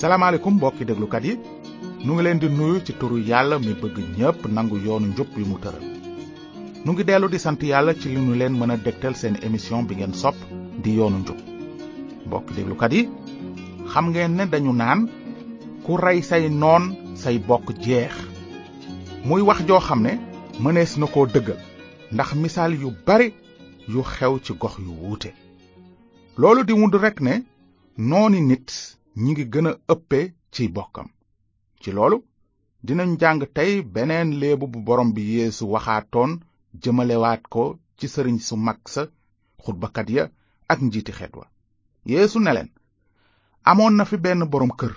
salaamaaleykum mbokki déglukat yi nu ngi leen di nuyu ci turu yàlla mi bëgg ñépp nangu yoonu njub bi mu tëral nu ngi dellu di sant yàlla ci li nu leen mën a dégtal seen émission bi ngeen sopp di yoonu njub mbokki déglukat yi xam ngeen ne dañu naan ku rey say noon say bokk jeex muy wax joo xam ne mënees na koo dëggal ndax misaal yu bari yu xew ci gox yu wuute loolu di wund rekk ne nooni nit ñi ngi gën a ëppe ci bokkam ci loolu dinañ jàng tey beneen léebu bu borom bi yeesu waxaatoon jëmalewaat ko ci sëriñ su mag sa xutbakat ya ak njiiti xeet wa yeesu ne leen amoon na fi benn boroom kër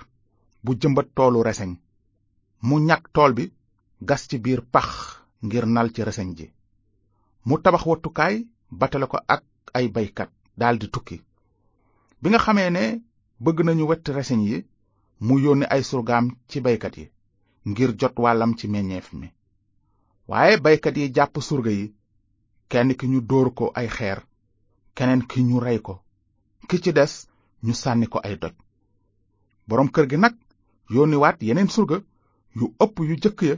bu jëmbat toolu reseñ mu ñag tool bi gas ci biir pax ngir nal ci reseñ ji mu tabax wattukaay batale ko ak ay baykat daldi tukki bi nga xamee ne bëgg nañu wett reseñ yi mu yónni ay surgaam ci baykat yi ngir jot wàllam ci meññeef mi waaye baykat yi jàpp surga yi kenn ki ñu dóor ko ay xeer keneen ki ñu rey ko ki ci des ñu sànni ko ay doj boroom kër gi nag yónniwaat yeneen surga yu ëpp yu jëkk ya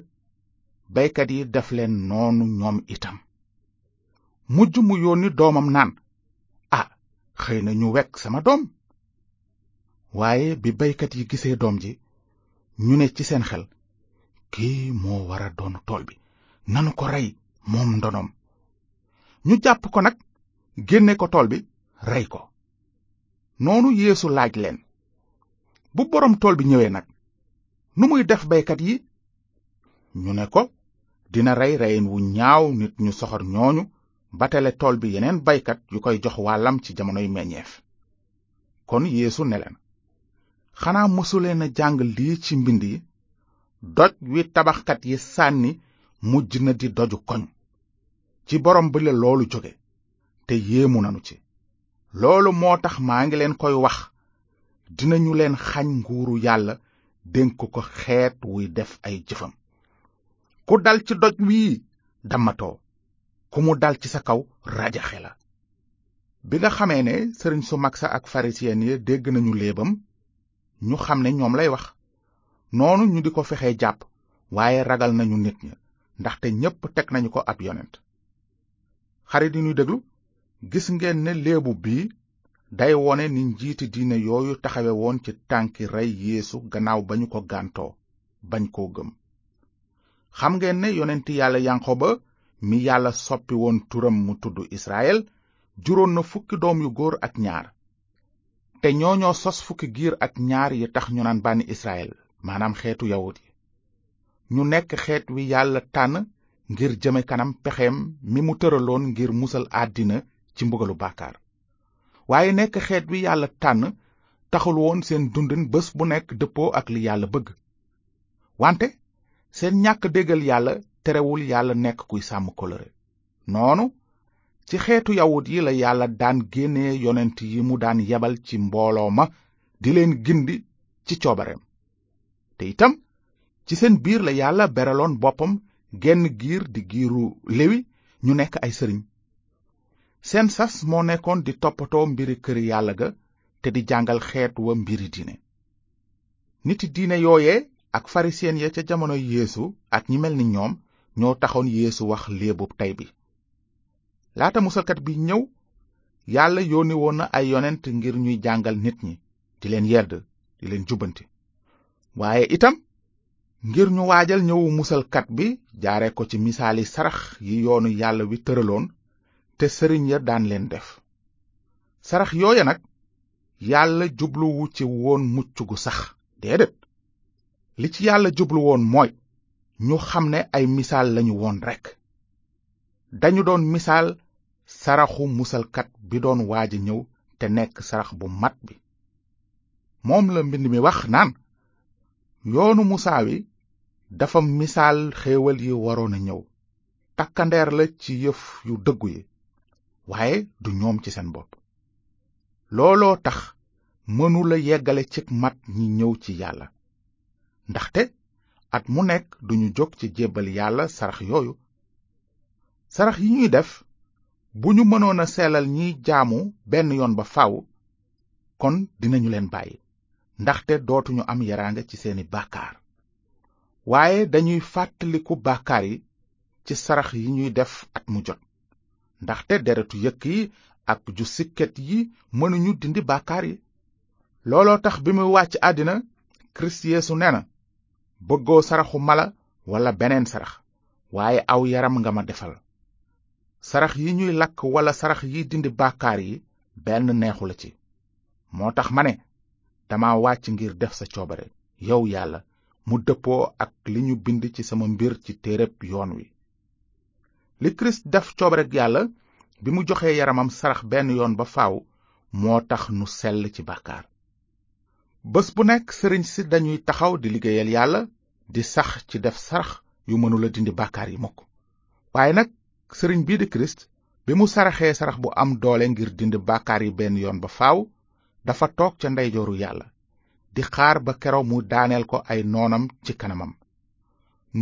baykat yi def leen noonu ñoom itam mujj mu yónni doomam naan ah xëy na ñu wekk sama doom waaye bi baykat yi gisee doom ji ñu ne ci seen xel kii moo war a doon tool bi nanu ko rey moom ndonoom ñu jàpp ko nag génne ko tool bi rey ko noonu yéesu laaj leen bu boroom tool bi ñëwee nag nu muy def baykat yi ñu ne ko dina rey reyin wu ñaaw nit ñu soxor ñooñu batale tool bi yeneen baykat yu koy jox wàllam ci jamonoy meññeef kon yéesu ne leen xanaa mosuleen a jàng lii ci mbind yi doj wi tabaxkat yi sànni mujj na di doju koñ ci borom bi la loolu jóge te yéemu nanu ci loolu moo tax maa ngi leen koy wax dinañu leen xañ nguuru yàlla dénk ko xeet wuy def ay jëfam ku dal ci doj wii dammatoo ku mu dal ci sa kaw rajaxe la bi nga xamee ne sëriñ su mag sa ak farisiyen ya dégg nañu léebam ñu xam ne ñoom lay wax noonu ñu di ko fexee jàpp waaye ragal nañu nit ña ndaxte ñépp teg nañu ko ab yonent xarit yi ñuy déglu gis ngeen ne léebu bii day wone ni njiiti diine yooyu taxawe woon ci tànki rey yéesu gannaaw ba ñu ko gàntoo bañ koo gëm xam ngeen ne yonent yàlla yanqoba mi yàlla soppi woon turam mu tudd israel juróon na fukki doom yu góor ak ñaar te ñoo ñoo sos fukki giir ak ñaar yi tax ñu naan bànni Israël maanaam xeetu yawut yi ñu nekk xeet wi yàlla tànn ngir jëme kanam pexeem mi mu tëraloon ngir musal àddina ci mbugalu bàkkaar waaye nekk xeet wi yàlla tànn taxul woon seen dundin bés bu nekk dëppoo ak li yàlla bëgg wante seen ñàkk déggal yàlla terewul yàlla nekk kuy sàmm kóllëre noonu ci xeetu yawut yi la yàlla daan génne yonent yi mu daan yebal ci mbooloo ma di leen gindi ci coobareem te itam ci seen biir la yàlla beraloon boppam genn giir di giiru lewi ñu nekk ay sëriñ seen sas moo nekkoon di toppatoo mbiri kër yàlla ga te di jàngal xeet wa mbiri diine niti diine yooye ak farisen ya ca jamono yéesu ak ñi mel ni ñoom ñoo taxoon yéesu wax léebub tey bi laata musalkat bi ñëw yàlla yónni woon na ay yonent ngir ñuy jàngal nit ñi di leen yedd di leen jubbanti waaye itam ngir ñu waajal ñëwu musalkat bi jaare ko ci misaali sarax yi yoonu yàlla wi tëraloon te sëriñ ya daan leen def sarax yooya nag yàlla jubluwu ci woon mucc gu sax déedéet li ci yàlla jublu woon mooy ñu xam ne ay misaal lañu woon rekk dañu doon misaal saraxu musalkat bi doon waaj a ñëw te nekk sarax bu mat bi moom la mbind mi wax naan yoonu musaa wi dafa misaal xéewal yi waroon a ñëw takkandeer la ci yëf yu dëggu yi waaye du ñoom ci seen bopp looloo tax mënula yeggale cig mat ñi ñëw ci yàlla ndaxte at mu nekk duñu jóg ci jébbal yàlla sarax yooyu sarax yi ñuy def bu ñu mënoon a seelal ñiy jaamu benn yoon ba faw kon dinañu leen bàyyi ndaxte dootuñu am yaraanga ci seeni bàkkaar waaye dañuy fàttaliku bàkkaar yi ci sarax yi ñuy def at mu jot ndaxte deretu yëkk yi ak ju sikket yi mënuñu dindi bàkkaar yi looloo tax bi muy wàcc àddina kirist yeesu nee na bëggoo saraxu mala walla beneen sarax waaye aw yaram nga ma defal sarax yi ñuy lakk walla sarax yi dindi bàkkaar yi benn neexu la ci moo tax ma ne dama wàcc ngir def sa coobare yow yàlla mu dëppoo ak li ñu bind ci sama mbir ci téereb yoon wi li kirist def coobareg yàlla bi mu joxee yaramam sarax benn yoon ba faaw moo tax nu sell ci bàkkaar bés bu nekk sëriñ si dañuy taxaw di liggéeyal yàlla di sax ci def sarax yu mënula dindi bàkkaar yi mukk waaye nag sëriñ bii di kirist bi mu saraxee sarax bu am doole ngir dindi bàkkaar yi benn yoon ba faaw dafa toog ca ndeyjooru yàlla di xaar ba keroog mu daaneel ko ay noonam ci kanamam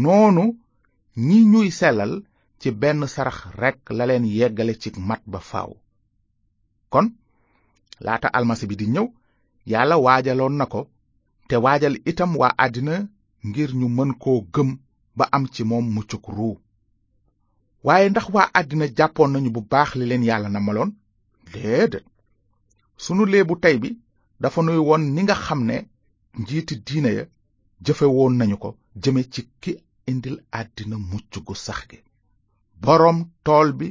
noonu ñi ñuy sellal ci benn sarax rekk la leen yeggale ci mat ba faw kon laata almasi bi di ñëw yàlla waajaloon na ko te waajal itam waa àddina ngir ñu mën koo gëm ba am ci moom muccuk ruu waaye ndax waa àddina jàppoon nañu bu baax li leen yàlla na maloon déedéet sunu léebu tey bi dafa nuy won ni nga xam ne njiiti diine ya jëfe woon nañu ko jëme ci ki indil àddina mucc gu sax gi boroom tool bi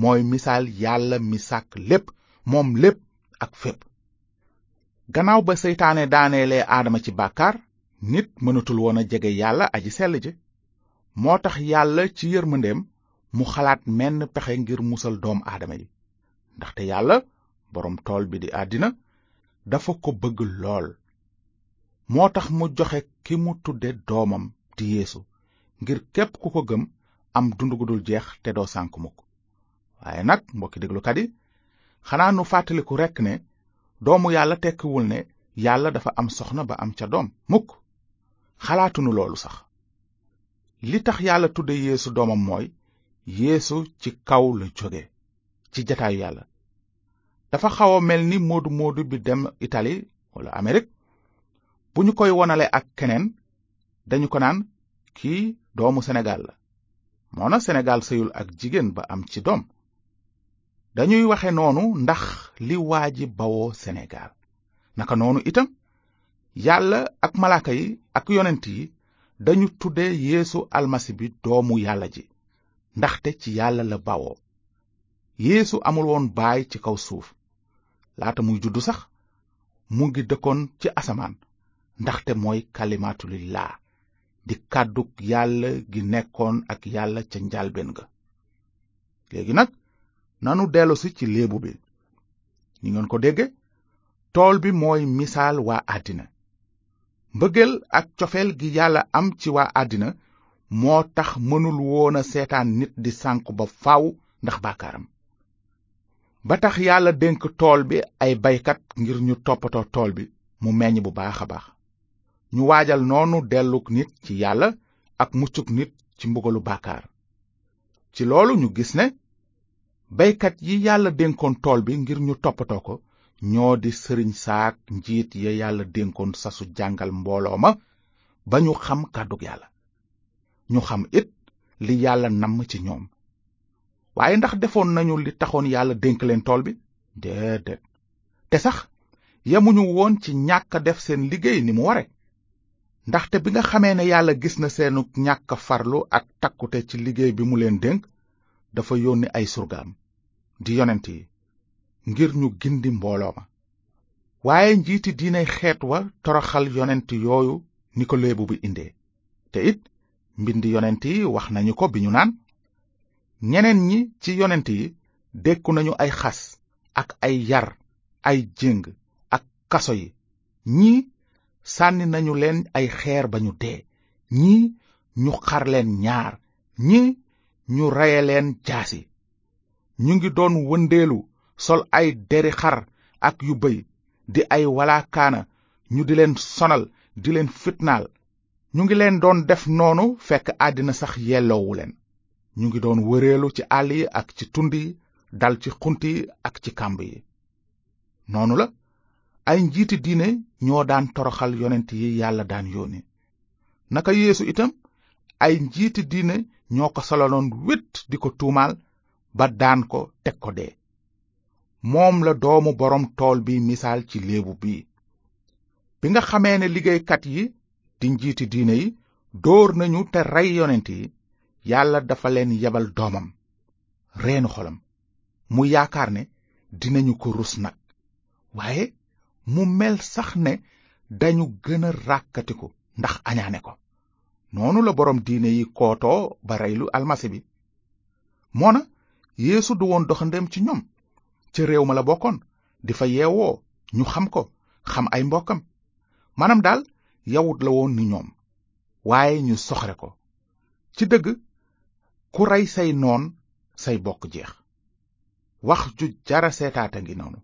mooy misaal yàlla mi sàkk lépp moom lépp ak fépp gannaaw ba seytaane daaneelee aadama ci bàkkaar nit mënatul woon a jege yàlla aji sell ji moo tax yàlla ci yërmandeem mu xalaat menn pexe ngir musal doom aadama yi ndaxte yàlla boroom tool bi di àddina dafa ko bëgg lool moo tax mu joxe ki mu tudde doomam di yeesu ngir képp ku ko gëm am dund gu dul jeex te doo sànk mukk waaye nag mbokki déglukat yi xanaa nu fàttaliku rekk ne doomu yàlla tekkiwul ne yàlla dafa am soxna ba am ca doom mukk xalaatunu loolu sax li tax yàlla tudde yéesu doomam mooy yéesu ci kaw la jóge ci jataayu yàlla dafa xaw a mel ni moodu moodu bi dem itali wala amerique bu ñu koy wonale ak keneen dañu ko naan kii doomu senegal la moona senegal sëyul ak jigéen ba am ci doom dañuy waxe noonu ndax li waa ji bawoo senegal naka noonu itam yàlla ak malaaka yi ak yonent yi dañu tudde yéesu almasi bi doomu yàlla ji ndaxte ci yàlla la bawoo yéesu amul woon baay ci kaw suuf laata muy juddu sax mu ngi dëkkoon ci asamaan ndaxte mooy kalimaatu lillaa di kàddug yàlla gi nekkoon ak yàlla ca njalbeen ga léegi nag nanu dellusi ci léebu bi ni ngeen ko dégge tool bi mooy misaal waa àddina mbëggeel ak cofeel gi yàlla am ci waa àddina moo tax mënul woon a seetaan nit di sànku ba faw ndax bàkkaaram ba tax yàlla dénk tool bi ay baykat ngir ñu toppatoo tool bi mu meññ bu baax a baax ñu waajal noonu delluk nit ci yàlla ak muccuk nit ci mbugalu bàkkaar ci loolu ñu gis ne beykat yi yàlla dénkoon tool bi ngir ñu toppatoo ko ñoo di sëriñ saak njiit ya yàlla dénkoon sasu jàngal mbooloo ma ba ñu xam kàddug yàlla ñu xam it li yàlla namm ci ñoom waaye ndax defoon nañu li taxoon yàlla dénk leen tool bi déedéet te sax yemuñu woon ci ñàkk def seen liggéey ni mu ware ndaxte bi nga xamee ne yàlla gis na seenu ñàkk farlu ak takkute ci liggéey bi mu leen dénk dafa yónni ay surgaam di yonent yi ngir ñu gindi mbooloo ma waaye njiiti diinay xeet wa toroxal yonent yooyu ni ko léebu bi indee te it mbind yonent yi wax nañu ko bi ñu naan ñeneen ñi ci yonent yi dékku nañu ay xas ak ay yar ay jéng ak kaso yi ñii sànni nañu leen ay xeer ba ñu dee ñii ñu xar leen ñaar ñii ñu reye leen jaasi ñu ngi doon wëndeelu sol ay deri xar ak yu bëy di ay walaakaana ñu di leen sonal di leen fitnaal ñu ngi leen doon def noonu fekk àddina sax yelloowu leen ñu ngi doon wëreelu ci àll yi ak ci tund yi dal ci xunt yi ak ci kàmb yi noonu la ay njiiti diine ñoo daan toroxal yonent yi yàlla daan yónni naka yeesu itam ay njiiti diine ñoo ko solaloon wét di ko tuumaal ba daan ko teg ko dee moom la doomu boroom tool bi misaal ci léebu bi bi nga xamee ne liggéeykat yi di njiiti diine yi dóor nañu te rey yonent yi yàlla dafa leen yebal doomam reenu xolam mu yaakaar ne dinañu ko rus nag waaye mu mel sax ne dañu gën a ràkkatiku ndax añaane ko noonu la boroom diine yi kootoo ba reylu almasi bi moona yeesu du woon doxandeem ci ñoom ca réew ma la bokkoon di fa yeewoo ñu xam ko xam ay mbokkam maanaam daal yawut la woon ni ñoom waaye ñu soxre ko ci dëgg ku rey say noon say bokk jeex wax ju jara seetaata ngi noonu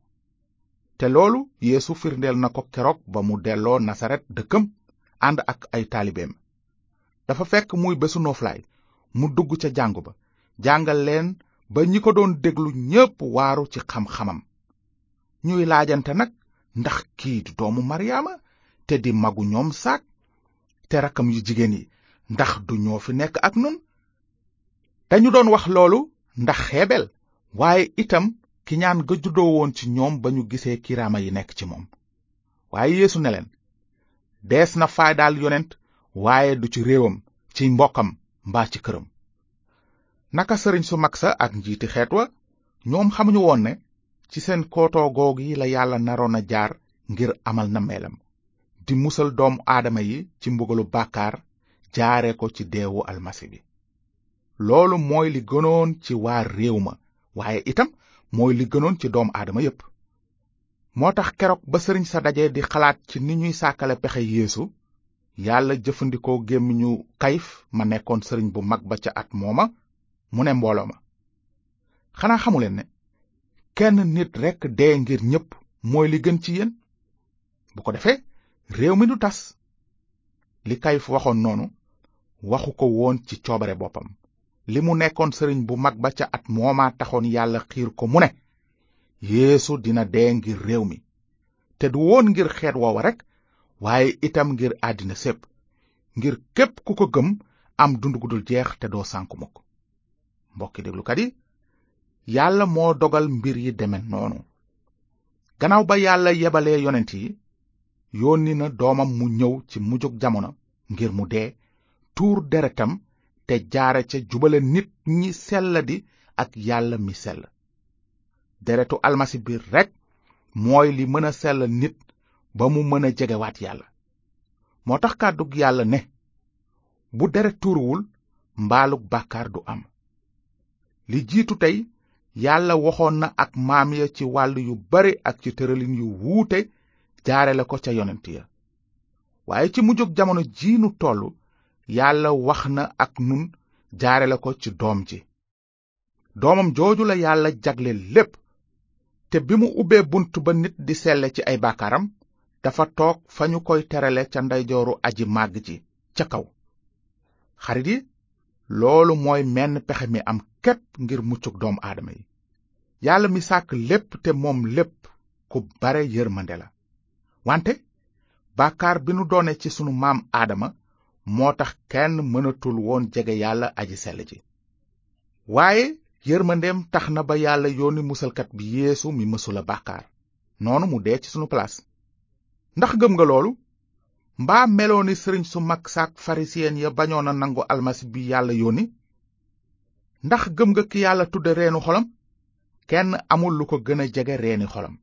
te loolu yéesu firndeel na ko keroog ba mu delloo nasaret dëkkam ànd ak ay taalibeem dafa fekk muy bésu nooflaay mu dugg ca jàngu ba jàngal leen ba ñi ko doon déglu ñépp waaru ci xam-xamam ñuy laajante nag ndax kii di doomu maryaama te di magu ñoom saak te rakkam yu jigéen yi ndax du ñoo fi nekk ak nun dañu doon wax loolu ndax xeebel waaye itam ki ñaan ga juddoo woon ci ñoom ba ñu gisee kiraama yi nekk ci moom waaye yeesu ne leen dees na faaydaal yonent waaye du ci réewam ci mbokkam mbaa ci këram naka sëriñ su mag sa ak njiiti xeet wa ñoom xamuñu woon ne ci seen kootoo goog yi la yàlla naroon a jaar ngir amal na meelam di musal doom aadama yi ci mbugalu bàkkaar jaare ko ci deewu almasi bi loolu mooy li gënoon ci waa réew ma waaye itam mooy li gënoon ci doom aadama yépp moo tax keroog ba sëriñ sa daje di xalaat ci ni ñuy sàkkale pexe yéesu yàlla jëfandikoo gémmiñu kayif ma nekkoon sëriñ bu mag ba ca at mooma mu ne mbooloo ma xanaa xamuleen ne kenn nit rekk dee ngir ñépp mooy li gën ci yéen bu ko defee réew mi du tas li kayif waxoon noonu waxu ko woon ci coobare boppam li mu nekkoon sëriñ bu mag ba ca at moomaa taxoon yàlla xiir ko mu ne yéesu dina dee ngir réew mi te du woon ngir xeet woowa rekk waaye itam ngir àddina sépp ngir képp ku ko gëm am dund gu dul jeex te doo sànku mukk mbokki déglukat yi yàlla moo dogal mbir yi deme noonu gannaaw ba yàlla yebalee yonent yi yónni na doomam mu ñëw ci mujjug jamono ngir mu dee tuur deretam te jaare ca jubale nit ñi selladi ak yàlla mi sell deretu almasi bi rekk mooy li mën a sell nit ba mu mën a jegewaat yàlla moo tax kàddug yàlla ne bu deret tuuruwul mbaalug bàkkaar du am li jiitu tey yàlla waxoon na ak maam ya ci wàll yu bare ak ci tëralin yu wuute jaare la ko ca yonent ya waaye ci mujjug jamono ji nu tollu yàlla wax na ak nun jaare la ko ci doom ji doomam jooju la yàlla jagleel lépp te bi mu ubbee bunt ba nit di selle ci ay baakaaram dafa toog fa ñu koy terale ca ndeyjooru aji màgg ji ca kaw xarit yi loolu mooy menn pexe mi am képp ngir muccug doomu aadama yi yàlla mi sàkk lépp te moom lépp ku bare yërmande la wante bàkkaar bi nu doone ci sunu maam aadama moo tax kenn mënatul woon jege yàlla aji sell ji waaye yërmandeem tax na ba yàlla yónni musalkat bi yeesu mi mësula bàkkaar noonu mu dee ci sunu palaas ndax gëm nga loolu mbaa meloo ni sëriñ su mag saak farisiyen ya bañoon a nangu almasi bi yàlla yónni ndax gëm nga ki yàlla tudde reenu xolam kenn amul lu ko gën a jege reeni xolam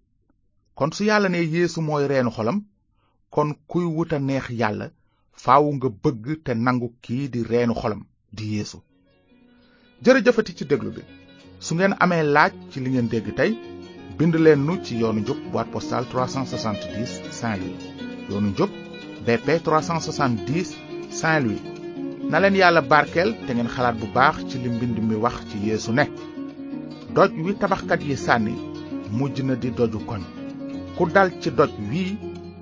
kon su yàlla ne yeesu mooy reenu xolam kon kuy wuta neex yàlla faaw nga bëgg te nangu kii di reenu xolam di yeesu jërëjëfati ci déglu bi su ngeen amee laaj ci li ngeen dégg tey bind leen nu ci yoonu njub boîte postale 370 Saint-Louis yoonu njub BP 370 Saint-Louis na leen yàlla barkeel te ngeen xalaat bu baax ci li mbind mi wax ci yéesu ne doj wi tabaxkat yi sànni mujj na di doju koñ ku dal ci doj wii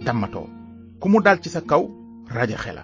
dammatoo ku mu dal ci sa kaw rajaxe la